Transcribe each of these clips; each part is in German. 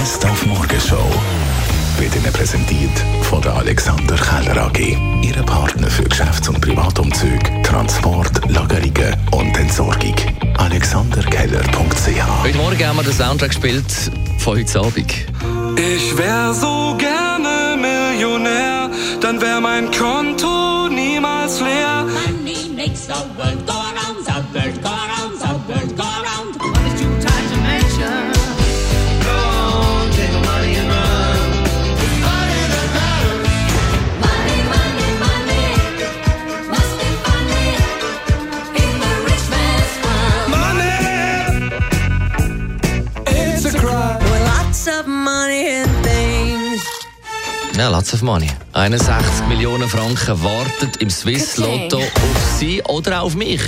Best auf Morgenshow wird Ihnen präsentiert von der Alexander Keller AG. Ihre Partner für Geschäfts- und Privatumzüge, Transport, Lagerungen und Entsorgung. AlexanderKeller.ch Heute Morgen haben wir den Soundtrack gespielt von heute Abend. Ich wär so gerne Millionär, dann wär mein Konto niemals leer. Money makes the world go around, the world go around, Ja, lots of money. 61 Millionen Franken warten im Swiss. Lotto auf Sie oder auch auf mich.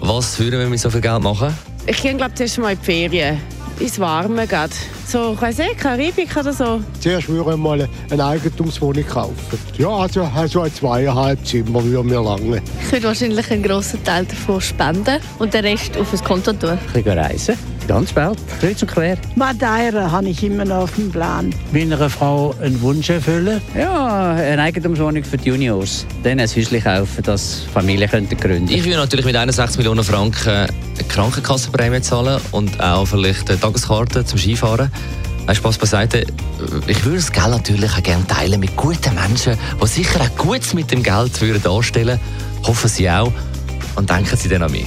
Was würden wir mit so viel Geld machen? Ich gehe, glaube zuerst mal in die Ferien. Ins Warme geht. So, ich weiss nicht, Karibik oder so. Zuerst würde ich mal eine Eigentumswohnung kaufen. Ja, also, also ein zweieinhalb Zimmer würde mir lange. Ich würde wahrscheinlich einen grossen Teil davon spenden und den Rest auf ein Konto tun. Ich gehe reisen. Ganz bald. Kreuz und quer. Madeira habe ich immer noch auf dem Plan. Meiner Frau einen Wunsch erfüllen. Ja, eine Eigentumswohnung für die Juniors. Dann ein Häuschen kaufen, dass Familien könnten gründen Ich würde natürlich mit 61 Millionen Franken eine Krankenkassenprämie zahlen und auch vielleicht eine Tageskarte zum Skifahren. Nein, Spaß beiseite. Ich würde das Geld natürlich auch gerne teilen mit guten Menschen, die sicher auch Gutes mit dem Geld würden anstellen Hoffen Sie auch. Und denken Sie dann an mich.